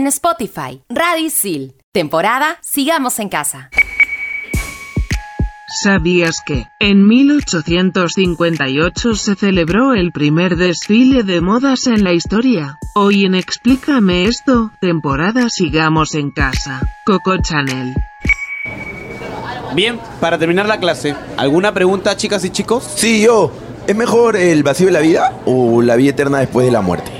en Spotify. Radio Isil. Temporada Sigamos en Casa. ¿Sabías que, en 1858 se celebró el primer desfile de modas en la historia? Hoy en Explícame esto, temporada Sigamos en Casa. Coco Chanel. Bien, para terminar la clase, ¿alguna pregunta, chicas y chicos? Sí, yo. ¿Es mejor el vacío de la vida o la vida eterna después de la muerte?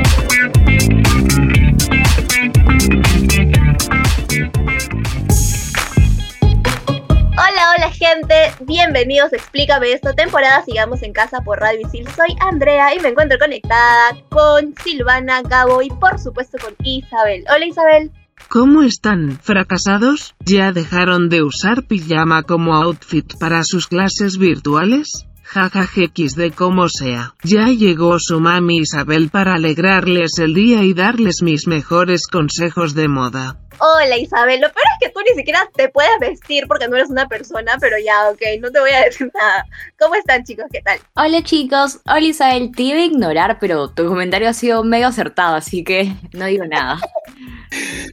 Gente, bienvenidos a Explícame esto, temporada Sigamos en Casa por Radio Isil. Soy Andrea y me encuentro conectada con Silvana, Gabo y por supuesto con Isabel. Hola Isabel. ¿Cómo están? ¿Fracasados? ¿Ya dejaron de usar pijama como outfit para sus clases virtuales? Jajajex de como sea. Ya llegó su mami Isabel para alegrarles el día y darles mis mejores consejos de moda. Hola Isabel, lo peor es que tú ni siquiera te puedes vestir porque no eres una persona, pero ya, ok, no te voy a decir nada. ¿Cómo están chicos? ¿Qué tal? Hola chicos, hola Isabel, te iba a ignorar, pero tu comentario ha sido medio acertado, así que no digo nada.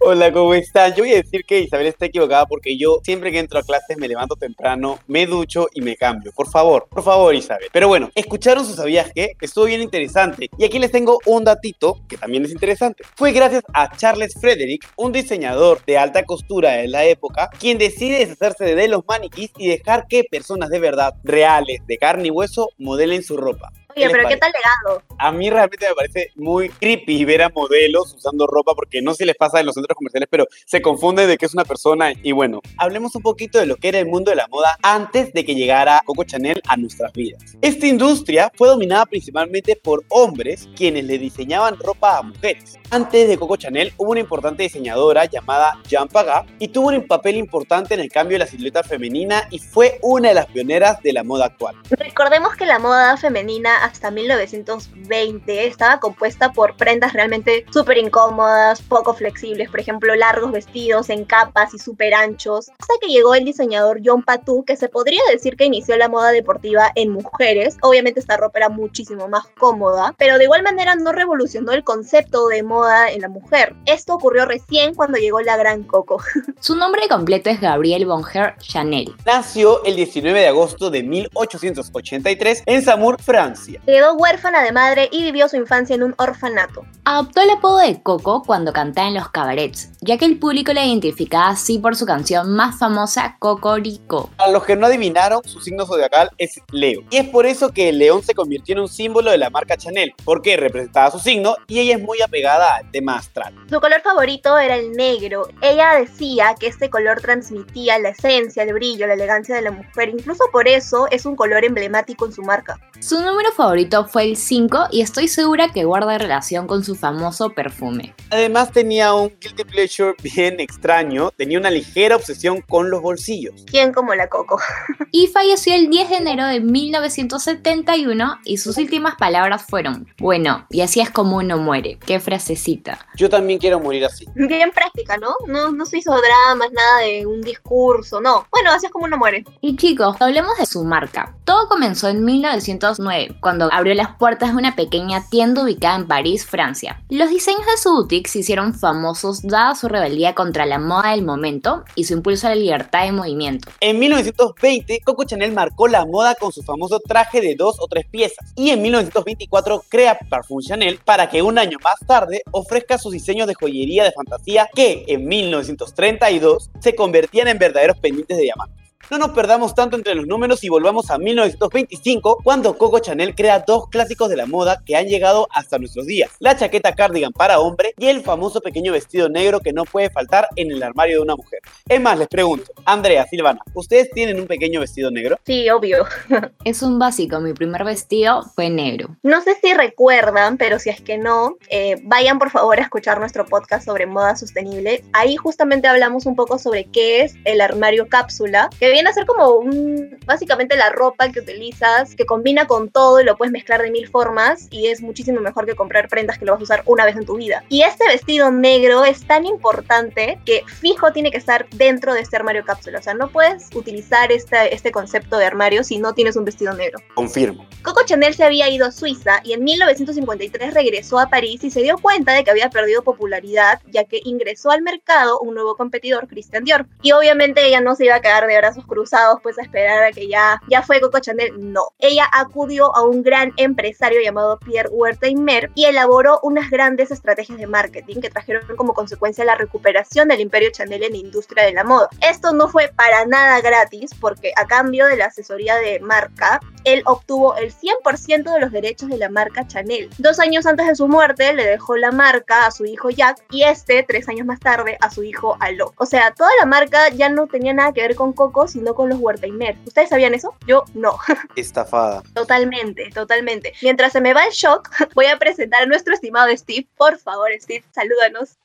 Hola, ¿cómo están? Yo voy a decir que Isabel está equivocada porque yo siempre que entro a clases me levanto temprano, me ducho y me cambio. Por favor, por favor, Isabel. Pero bueno, ¿escucharon su sabías qué? Estuvo bien interesante. Y aquí les tengo un datito que también es interesante. Fue gracias a Charles Frederick, un diseñador de alta costura de la época, quien decide deshacerse de los maniquís y dejar que personas de verdad, reales, de carne y hueso, modelen su ropa. Oye, pero ¿qué tal legado? A mí realmente me parece muy creepy ver a modelos usando ropa porque no sé si les pasa en los centros comerciales, pero se confunde de que es una persona. Y bueno, hablemos un poquito de lo que era el mundo de la moda antes de que llegara Coco Chanel a nuestras vidas. Esta industria fue dominada principalmente por hombres quienes le diseñaban ropa a mujeres. Antes de Coco Chanel hubo una importante diseñadora llamada Jean Pagat y tuvo un papel importante en el cambio de la silueta femenina y fue una de las pioneras de la moda actual. Recordemos que la moda femenina hasta 1920 estaba compuesta por prendas realmente súper incómodas, poco flexibles, por ejemplo, largos vestidos en capas y súper anchos, hasta que llegó el diseñador John Patou, que se podría decir que inició la moda deportiva en mujeres. Obviamente esta ropa era muchísimo más cómoda, pero de igual manera no revolucionó el concepto de moda en la mujer. Esto ocurrió recién cuando llegó la gran Coco. Su nombre completo es Gabriel Bonheur Chanel. Nació el 19 de agosto de 1883 en Samur, Francia. Quedó huérfana de madre y vivió su infancia en un orfanato. Adoptó el apodo de Coco cuando cantaba en los cabarets, ya que el público la identificaba así por su canción más famosa, Cocorico. A los que no adivinaron, su signo zodiacal es Leo. Y es por eso que el león se convirtió en un símbolo de la marca Chanel, porque representaba su signo y ella es muy apegada al tema astral. Su color favorito era el negro. Ella decía que este color transmitía la esencia, el brillo, la elegancia de la mujer. Incluso por eso es un color emblemático en su marca. Su número favorito fue el 5 y estoy segura que guarda relación con su famoso perfume. Además tenía un guilty pleasure bien extraño, tenía una ligera obsesión con los bolsillos. ¿Quién como la Coco? y falleció el 10 de enero de 1971 y sus últimas palabras fueron, bueno, y así es como uno muere. Qué frasecita. Yo también quiero morir así. Bien práctica, ¿no? No, no se hizo dramas, nada de un discurso, no. Bueno, así es como uno muere. Y chicos, hablemos de su marca. Todo comenzó en 1909, cuando abrió las puertas de una pequeña tienda ubicada en París, Francia. Los diseños de su boutique se hicieron famosos dada su rebeldía contra la moda del momento y su impulso a la libertad de movimiento. En 1920, Coco Chanel marcó la moda con su famoso traje de dos o tres piezas. Y en 1924 crea Parfum Chanel para que un año más tarde ofrezca sus diseños de joyería de fantasía que en 1932 se convertían en verdaderos pendientes de diamantes. No nos perdamos tanto entre los números y volvamos a 1925, cuando Coco Chanel crea dos clásicos de la moda que han llegado hasta nuestros días. La chaqueta cardigan para hombre y el famoso pequeño vestido negro que no puede faltar en el armario de una mujer. Es más, les pregunto, Andrea, Silvana, ¿ustedes tienen un pequeño vestido negro? Sí, obvio. Es un básico, mi primer vestido fue negro. No sé si recuerdan, pero si es que no, eh, vayan por favor a escuchar nuestro podcast sobre moda sostenible. Ahí justamente hablamos un poco sobre qué es el armario cápsula, que viene a ser como un, básicamente la ropa que utilizas, que combina con todo y lo puedes mezclar de mil formas y es muchísimo mejor que comprar prendas que lo vas a usar una vez en tu vida. Y este vestido negro es tan importante que fijo tiene que estar dentro de este armario cápsula. O sea, no puedes utilizar este, este concepto de armario si no tienes un vestido negro. Confirmo. Coco Chanel se había ido a Suiza y en 1953 regresó a París y se dio cuenta de que había perdido popularidad ya que ingresó al mercado un nuevo competidor, Christian Dior. Y obviamente ella no se iba a quedar de brazos cruzados pues a esperar a que ya, ya fue Coco Chanel. No. Ella acudió a un gran empresario llamado Pierre Wertheimer y elaboró unas grandes estrategias de marketing que trajeron como consecuencia la recuperación del imperio Chanel en la industria de la moda. Esto no fue para nada gratis porque a cambio de la asesoría de marca, él obtuvo el 100% de los derechos de la marca Chanel. Dos años antes de su muerte le dejó la marca a su hijo Jack y este, tres años más tarde, a su hijo Alok. O sea, toda la marca ya no tenía nada que ver con Coco, sino con los Wertheimer. ¿Ustedes sabían eso? Yo no. Estafada. Totalmente, totalmente. Mientras se me va el shock, voy a presentar a nuestro estimado Steve. Por favor, Steve, salúdanos.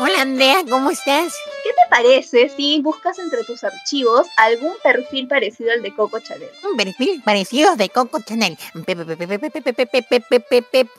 Hola Andrea, ¿cómo estás? ¿Qué te parece si buscas entre tus archivos algún perfil parecido al de Coco Chanel? Un perfil parecido de Coco Chanel.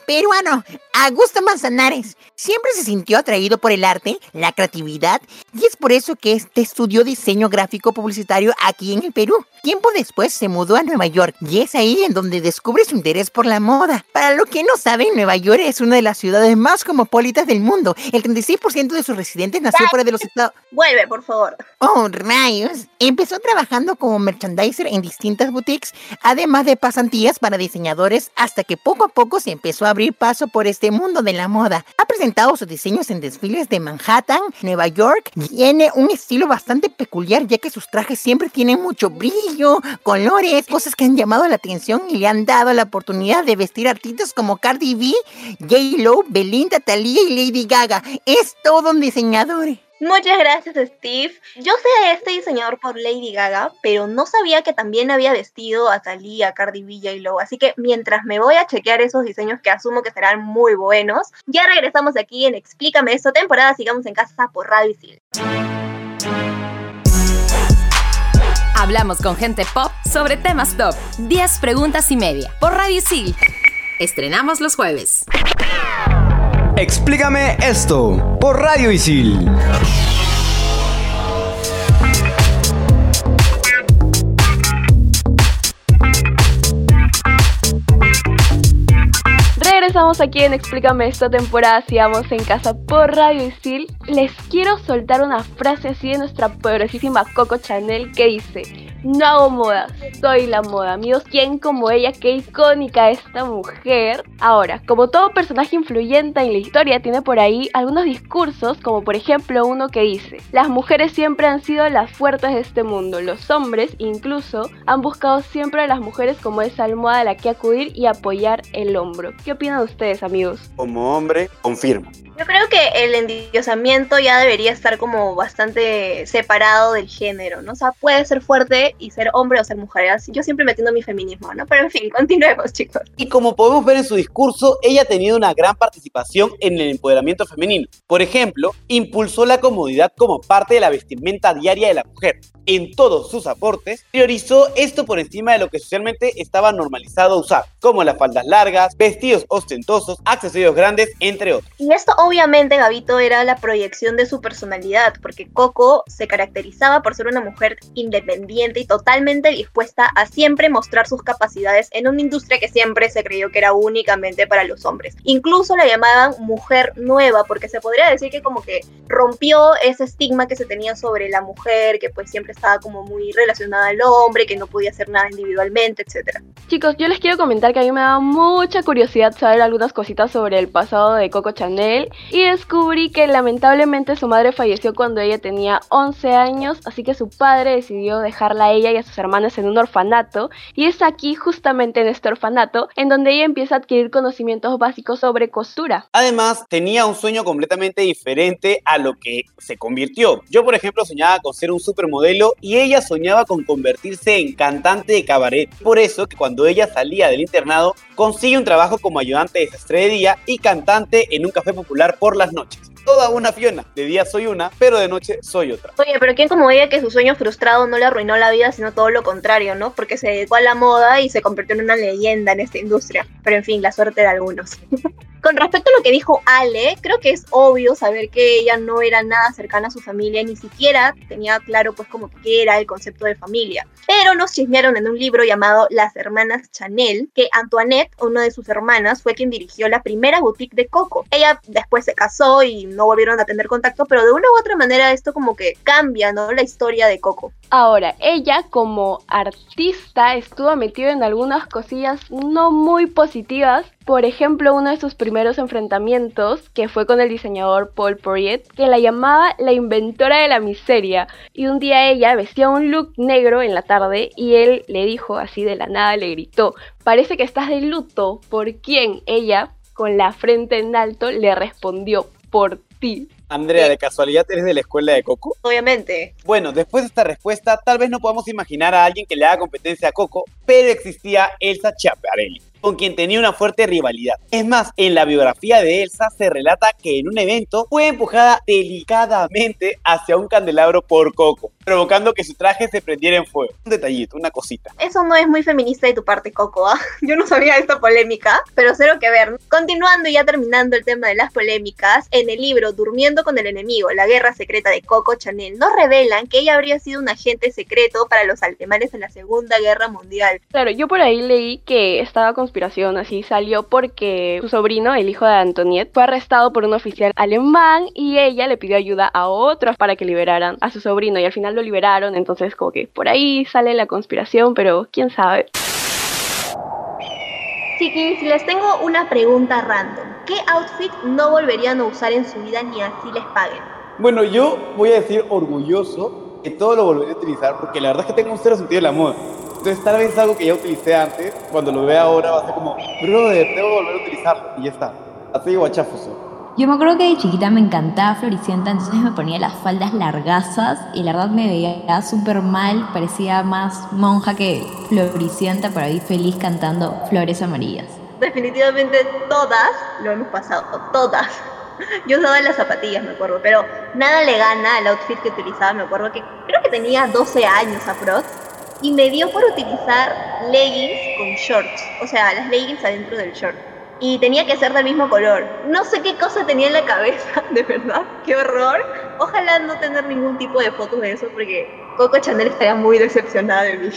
Peruano, Augusto Manzanares. Siempre se sintió atraído por el arte, la creatividad, y es por eso que este estudió diseño gráfico publicitario aquí en el Perú. Tiempo después se mudó a Nueva York y es ahí en donde descubre su interés por la moda. Para lo que no saben, Nueva York es una de las ciudades más cosmopolitas del mundo. El 36% de sus residentes nació fuera de los Estados Vuelve, por favor. Oh, rayos. Empezó trabajando como merchandiser en distintas boutiques, además de pasantías para diseñadores, hasta que poco a poco se empezó a abrir paso por este mundo de la moda. Ha presentado sus diseños en desfiles de Manhattan, Nueva York. Tiene un estilo bastante peculiar, ya que sus trajes siempre tienen mucho brillo, colores, cosas que han llamado la atención y le han dado la oportunidad de vestir artistas como Cardi B, J-Lo, Belinda, Thalía y Lady Gaga. Es todo un diseñador. Muchas gracias, Steve. Yo sé a este diseñador por Lady Gaga, pero no sabía que también había vestido a Thalía, Cardi B y Low. Así que mientras me voy a chequear esos diseños que asumo que serán muy buenos, ya regresamos aquí en Explícame esto, temporada Sigamos en Casa por Radio Isil. Hablamos con gente pop sobre temas top. 10 preguntas y media por Radio Isil. Estrenamos los jueves. Explícame esto por Radio Isil. Regresamos aquí en Explícame esta temporada, sigamos en casa por Radio Isil. Les quiero soltar una frase así de nuestra poderosísima Coco Chanel que dice, no hago moda, soy la moda. Amigos, ¿quién como ella? Qué icónica esta mujer. Ahora, como todo personaje influyente en la historia, tiene por ahí algunos discursos, como por ejemplo uno que dice, las mujeres siempre han sido las fuertes de este mundo. Los hombres, incluso, han buscado siempre a las mujeres como esa almohada a la que acudir y apoyar el hombro. ¿Qué opinan ustedes, amigos? Como hombre, confirmo. Yo creo que el endiosamiento ya debería estar como bastante separado del género, ¿no? O sea, puede ser fuerte y ser hombre o ser mujer. Yo siempre metiendo mi feminismo, ¿no? Pero en fin, continuemos, chicos. Y como podemos ver en su discurso, ella ha tenido una gran participación en el empoderamiento femenino. Por ejemplo, impulsó la comodidad como parte de la vestimenta diaria de la mujer. En todos sus aportes, priorizó esto por encima de lo que socialmente estaba normalizado usar, como las faldas largas, vestidos ostentosos, accesorios grandes, entre otros. Y esto obviamente, Gabito, era la proyección de su personalidad, porque Coco se caracterizaba por ser una mujer independiente y totalmente dispuesta a siempre mostrar sus capacidades en una industria que siempre se creyó que era únicamente para los hombres. Incluso la llamaban mujer nueva porque se podría decir que como que rompió ese estigma que se tenía sobre la mujer, que pues siempre estaba como muy relacionada al hombre, que no podía hacer nada individualmente, etc. Chicos, yo les quiero comentar que a mí me da mucha curiosidad saber algunas cositas sobre el pasado de Coco Chanel y descubrí que lamentablemente su madre falleció cuando ella tenía 11 años, así que su padre decidió dejarla ella y a sus hermanas en un orfanato y es aquí justamente en este orfanato en donde ella empieza a adquirir conocimientos básicos sobre costura. Además, tenía un sueño completamente diferente a lo que se convirtió. Yo, por ejemplo, soñaba con ser un supermodelo y ella soñaba con convertirse en cantante de cabaret. Por eso que cuando ella salía del internado, consigue un trabajo como ayudante de sastre de día y cantante en un café popular por las noches toda una Fiona. De día soy una, pero de noche soy otra. Oye, pero ¿quién como ella que su sueño frustrado no le arruinó la vida, sino todo lo contrario, ¿no? Porque se dedicó a la moda y se convirtió en una leyenda en esta industria. Pero en fin, la suerte de algunos. Con respecto a lo que dijo Ale, creo que es obvio saber que ella no era nada cercana a su familia, ni siquiera tenía claro pues como que era el concepto de familia. Pero nos chismearon en un libro llamado Las Hermanas Chanel, que Antoinette, una de sus hermanas, fue quien dirigió la primera boutique de Coco. Ella después se casó y no volvieron a tener contacto, pero de una u otra manera esto como que cambia, ¿no? La historia de Coco. Ahora, ella como artista estuvo metida en algunas cosillas no muy positivas. Por ejemplo, uno de sus primeros enfrentamientos, que fue con el diseñador Paul Poirier, que la llamaba la inventora de la miseria. Y un día ella vestía un look negro en la tarde y él le dijo así de la nada, le gritó, parece que estás de luto. ¿Por quién? Ella, con la frente en alto, le respondió, por ti. Andrea, ¿de casualidad eres de la escuela de Coco? Obviamente. Bueno, después de esta respuesta, tal vez no podamos imaginar a alguien que le haga competencia a Coco, pero existía Elsa Chiaparelli con quien tenía una fuerte rivalidad. Es más, en la biografía de Elsa se relata que en un evento fue empujada delicadamente hacia un candelabro por Coco, provocando que su traje se prendiera en fuego. Un detallito, una cosita. Eso no es muy feminista de tu parte, Coco. ¿ah? Yo no sabía esta polémica, pero cero que ver. Continuando y ya terminando el tema de las polémicas, en el libro Durmiendo con el enemigo, la guerra secreta de Coco Chanel, nos revelan que ella habría sido un agente secreto para los alemanes en la Segunda Guerra Mundial. Claro, yo por ahí leí que estaba con conspiración así salió porque su sobrino, el hijo de Antoniette, fue arrestado por un oficial alemán y ella le pidió ayuda a otros para que liberaran a su sobrino y al final lo liberaron, entonces como que por ahí sale la conspiración, pero quién sabe. Chiquis, les tengo una pregunta random. ¿Qué outfit no volverían a usar en su vida ni así les paguen? Bueno, yo voy a decir orgulloso que todo lo volveré a utilizar porque la verdad es que tengo un cero sentido del amor. Entonces tal vez algo que ya utilicé antes, cuando lo vea ahora va a ser como, brother, debo volver a utilizarlo y ya está. Así guachafoso. Yo me acuerdo que de chiquita me encantaba Floricienta, entonces me ponía las faldas largazas y la verdad me veía súper mal, parecía más monja que Floricienta, pero ahí feliz cantando Flores Amarillas. Definitivamente todas lo hemos pasado, todas. Yo usaba las zapatillas, me acuerdo, pero nada le gana al outfit que utilizaba, me acuerdo que creo que tenía 12 años aprox y me dio por utilizar leggings con shorts, o sea, las leggings adentro del short. Y tenía que ser del mismo color. No sé qué cosa tenía en la cabeza, de verdad, qué horror. Ojalá no tener ningún tipo de fotos de eso porque Coco Chanel estaría muy decepcionada de mí.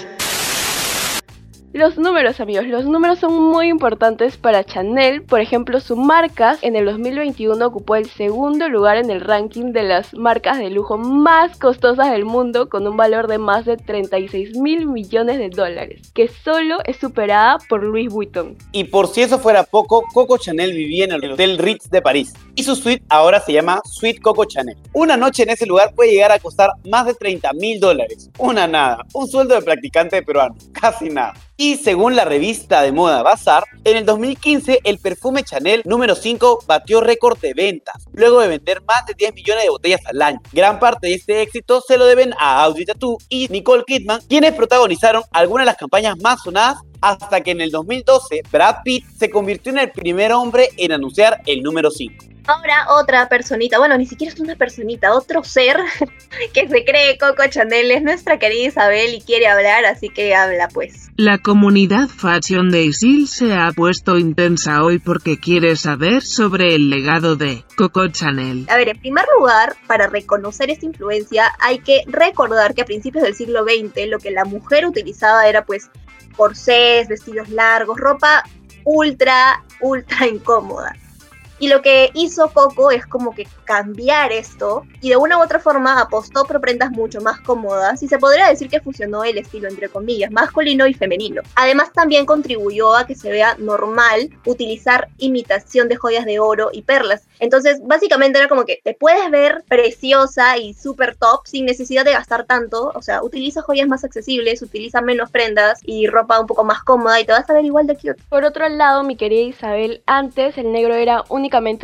Los números, amigos, los números son muy importantes para Chanel. Por ejemplo, su marca en el 2021 ocupó el segundo lugar en el ranking de las marcas de lujo más costosas del mundo con un valor de más de 36 mil millones de dólares, que solo es superada por Louis Vuitton. Y por si eso fuera poco, Coco Chanel vivía en el Hotel Ritz de París y su suite ahora se llama Suite Coco Chanel. Una noche en ese lugar puede llegar a costar más de 30 mil dólares. Una nada, un sueldo de practicante peruano, casi nada. Y según la revista de moda Bazaar, en el 2015 el perfume Chanel número 5 batió récord de ventas, luego de vender más de 10 millones de botellas al año. Gran parte de este éxito se lo deben a Audrey Tattoo y Nicole Kidman, quienes protagonizaron algunas de las campañas más sonadas hasta que en el 2012 Brad Pitt se convirtió en el primer hombre en anunciar el número 5. Ahora otra personita, bueno, ni siquiera es una personita, otro ser que se cree Coco Chanel es nuestra querida Isabel y quiere hablar, así que habla pues. La comunidad fashion de Isil se ha puesto intensa hoy porque quiere saber sobre el legado de Coco Chanel. A ver, en primer lugar, para reconocer esta influencia hay que recordar que a principios del siglo XX lo que la mujer utilizaba era pues corsés, vestidos largos, ropa ultra, ultra incómoda. Y lo que hizo Coco es como que cambiar esto y de una u otra forma apostó por prendas mucho más cómodas y se podría decir que fusionó el estilo entre comillas masculino y femenino. Además también contribuyó a que se vea normal utilizar imitación de joyas de oro y perlas. Entonces básicamente era como que te puedes ver preciosa y super top sin necesidad de gastar tanto, o sea, utiliza joyas más accesibles, utiliza menos prendas y ropa un poco más cómoda y te vas a ver igual de cute. Por otro lado, mi querida Isabel, antes el negro era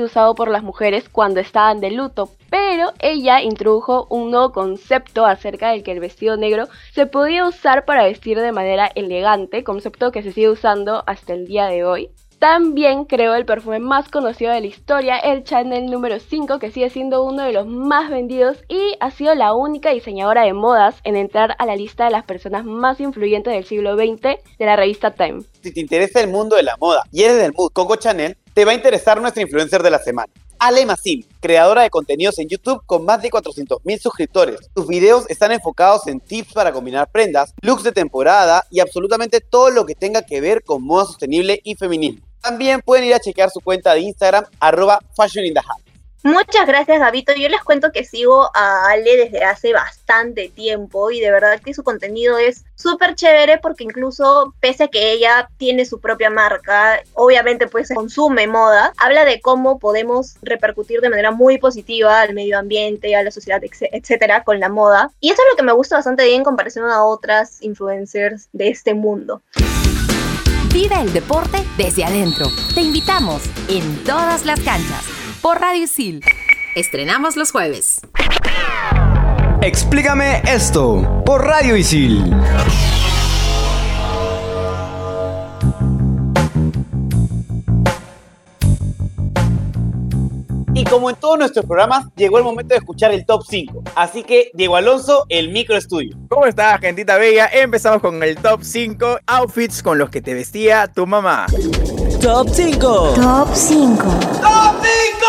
usado por las mujeres cuando estaban de luto, pero ella introdujo un nuevo concepto acerca del que el vestido negro se podía usar para vestir de manera elegante, concepto que se sigue usando hasta el día de hoy. También creó el perfume más conocido de la historia, el Chanel número 5, que sigue siendo uno de los más vendidos y ha sido la única diseñadora de modas en entrar a la lista de las personas más influyentes del siglo XX de la revista Time. Si te interesa el mundo de la moda y eres del mood Coco Chanel, te va a interesar nuestra influencer de la semana. Ale Massim, creadora de contenidos en YouTube con más de 400.000 suscriptores. Sus videos están enfocados en tips para combinar prendas, looks de temporada y absolutamente todo lo que tenga que ver con moda sostenible y feminismo. También pueden ir a chequear su cuenta de Instagram, arroba Fashion in the Muchas gracias, Gabito. Yo les cuento que sigo a Ale desde hace bastante tiempo y de verdad que su contenido es súper chévere porque incluso pese a que ella tiene su propia marca, obviamente pues consume moda, habla de cómo podemos repercutir de manera muy positiva al medio ambiente, a la sociedad, etcétera, con la moda. Y eso es lo que me gusta bastante bien en comparación a otras influencers de este mundo. Vive el deporte desde adentro. Te invitamos en todas las canchas por Radio Sil. Estrenamos los jueves. Explícame esto por Radio Isil. Como en todos nuestros programas, llegó el momento de escuchar el top 5. Así que, Diego Alonso, el micro estudio. ¿Cómo estás, gentita bella? Empezamos con el top 5 outfits con los que te vestía tu mamá. Top 5. Top 5. ¡Top 5!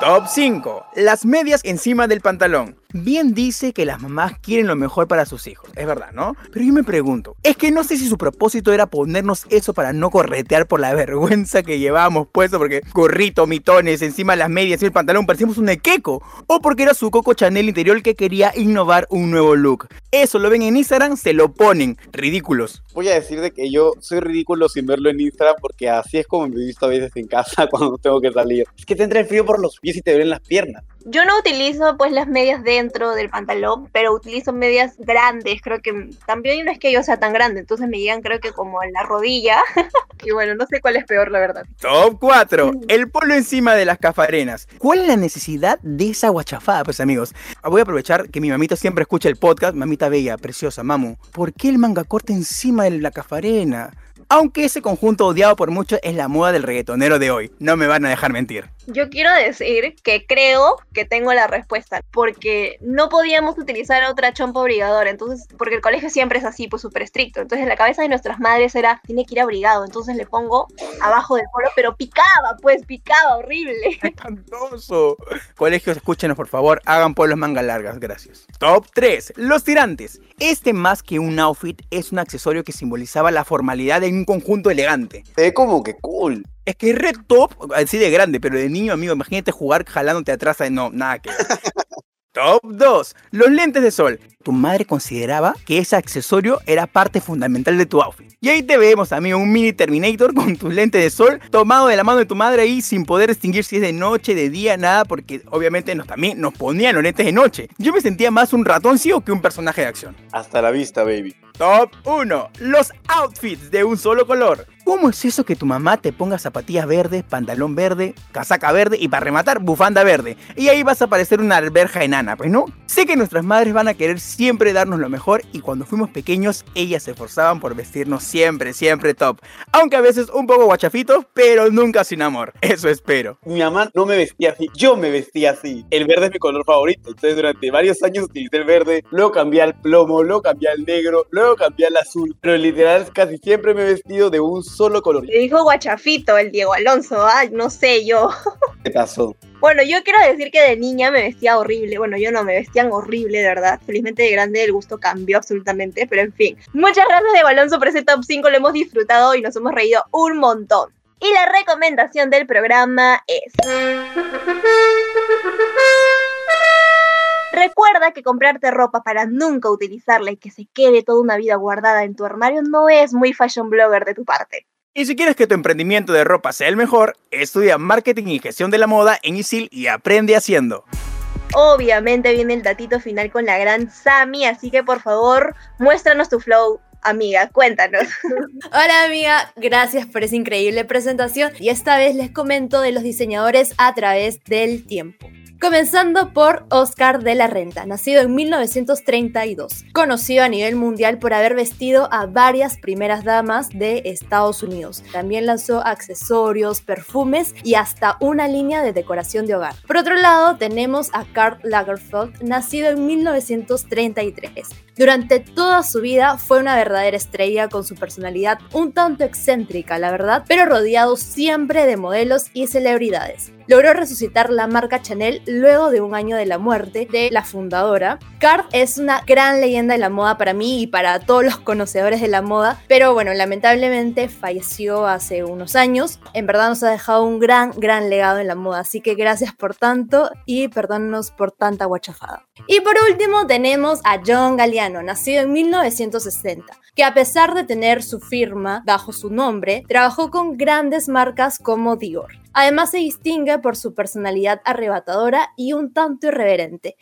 Top 5. Las medias encima del pantalón. Bien dice que las mamás quieren lo mejor para sus hijos, es verdad, ¿no? Pero yo me pregunto, es que no sé si su propósito era ponernos eso para no corretear por la vergüenza que llevábamos puesto, porque gorrito, mitones, encima las medias y el pantalón parecíamos un equeco, o porque era su Coco Chanel interior que quería innovar un nuevo look. Eso lo ven en Instagram, se lo ponen, ridículos. Voy a decir de que yo soy ridículo sin verlo en Instagram porque así es como me he visto a veces en casa cuando tengo que salir. Es que te entra el frío por los pies y te duelen las piernas. Yo no utilizo pues las medias dentro del pantalón, pero utilizo medias grandes, creo que también no es que yo sea tan grande, entonces me llegan creo que como a la rodilla. y bueno, no sé cuál es peor, la verdad. Top 4. El polo encima de las cafarenas. ¿Cuál es la necesidad de esa guachafada, pues amigos? Voy a aprovechar que mi mamita siempre escucha el podcast, mamita bella, preciosa, mamu. ¿Por qué el manga corta encima de la cafarena? Aunque ese conjunto odiado por muchos es la moda del reggaetonero de hoy. No me van a dejar mentir. Yo quiero decir que creo que tengo la respuesta, porque no podíamos utilizar otra chompa obligadora, entonces, porque el colegio siempre es así, pues súper estricto. Entonces la cabeza de nuestras madres era, tiene que ir abrigado, entonces le pongo abajo del polo, pero picaba, pues picaba, horrible. ¡Espantoso! Colegios, escúchenos por favor, hagan polos manga largas, gracias. Top 3. Los tirantes. Este más que un outfit es un accesorio que simbolizaba la formalidad de un conjunto elegante. Se ve como que cool. Es que red top, así de grande, pero de niño, amigo, imagínate jugar jalándote atrás. No, nada que. Top 2. Los lentes de sol. Tu madre consideraba que ese accesorio era parte fundamental de tu outfit. Y ahí te vemos, amigo, un mini Terminator con tus lentes de sol tomado de la mano de tu madre ahí sin poder distinguir si es de noche, de día, nada, porque obviamente nos, también nos ponían los lentes de noche. Yo me sentía más un ratoncillo que un personaje de acción. Hasta la vista, baby. Top 1. Los outfits de un solo color. ¿Cómo es eso que tu mamá te ponga zapatillas verdes, pantalón verde, casaca verde y para rematar, bufanda verde? Y ahí vas a parecer una alberja enana, pues no. Sé que nuestras madres van a querer siempre darnos lo mejor y cuando fuimos pequeños ellas se esforzaban por vestirnos siempre, siempre top. Aunque a veces un poco guachafitos, pero nunca sin amor. Eso espero. Mi mamá no me vestía así, yo me vestía así. El verde es mi color favorito, entonces durante varios años utilicé el verde, luego cambié al plomo, luego cambié al negro, luego cambié al azul, pero literal casi siempre me he vestido de un solo color. Le dijo guachafito el Diego Alonso, ay, no sé yo. ¿Qué pasó? Bueno, yo quiero decir que de niña me vestía horrible. Bueno, yo no, me vestían horrible, de verdad. Felizmente de grande el gusto cambió absolutamente, pero en fin. Muchas gracias, Diego Alonso, por ese top 5. Lo hemos disfrutado y nos hemos reído un montón. Y la recomendación del programa es... Recuerda que comprarte ropa para nunca utilizarla y que se quede toda una vida guardada en tu armario no es muy fashion blogger de tu parte. Y si quieres que tu emprendimiento de ropa sea el mejor, estudia marketing y gestión de la moda en ISIL y aprende haciendo. Obviamente viene el datito final con la gran Sami, así que por favor, muéstranos tu flow. Amiga, cuéntanos. Hola amiga, gracias por esa increíble presentación y esta vez les comento de los diseñadores a través del tiempo. Comenzando por Oscar de la Renta, nacido en 1932, conocido a nivel mundial por haber vestido a varias primeras damas de Estados Unidos. También lanzó accesorios, perfumes y hasta una línea de decoración de hogar. Por otro lado, tenemos a Karl Lagerfeld, nacido en 1933. Durante toda su vida fue una verdadera estrella con su personalidad un tanto excéntrica, la verdad, pero rodeado siempre de modelos y celebridades logró resucitar la marca Chanel luego de un año de la muerte de la fundadora. Card es una gran leyenda de la moda para mí y para todos los conocedores de la moda, pero bueno, lamentablemente falleció hace unos años. En verdad nos ha dejado un gran, gran legado en la moda, así que gracias por tanto y perdónenos por tanta guachafada. Y por último tenemos a John Galliano, nacido en 1960 que a pesar de tener su firma bajo su nombre, trabajó con grandes marcas como Dior. Además se distingue por su personalidad arrebatadora y un tanto irreverente.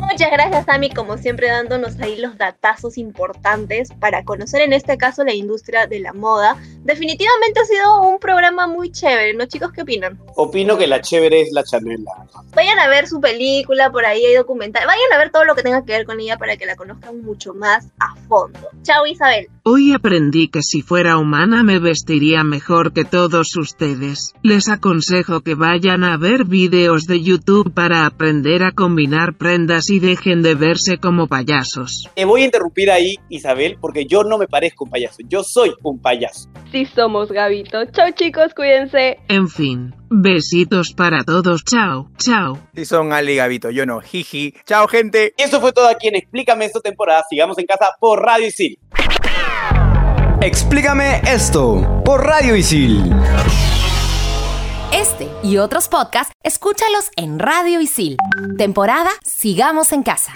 Muchas gracias, Ami, como siempre dándonos ahí los datazos importantes para conocer en este caso la industria de la moda. Definitivamente ha sido un programa muy chévere, ¿no, chicos? ¿Qué opinan? Opino que la chévere es la Chanela. Vayan a ver su película, por ahí hay documental. Vayan a ver todo lo que tenga que ver con ella para que la conozcan mucho más a fondo. Chao, Isabel. Hoy aprendí que si fuera humana me vestiría mejor que todos ustedes. Les aconsejo que vayan a ver vídeos de YouTube para aprender a combinar prendas y dejen de verse como payasos. Te voy a interrumpir ahí, Isabel, porque yo no me parezco un payaso, yo soy un payaso. Sí somos, Gabito. Chao chicos, cuídense. En fin, besitos para todos, chao, chao. Si son Ali y Gabito, yo no, jiji. Chao gente. Eso fue todo aquí en Explícame esta temporada. Sigamos en casa por Radio Isil. Explícame esto por Radio Isil. Este y otros podcasts, escúchalos en Radio Isil. Temporada Sigamos en Casa.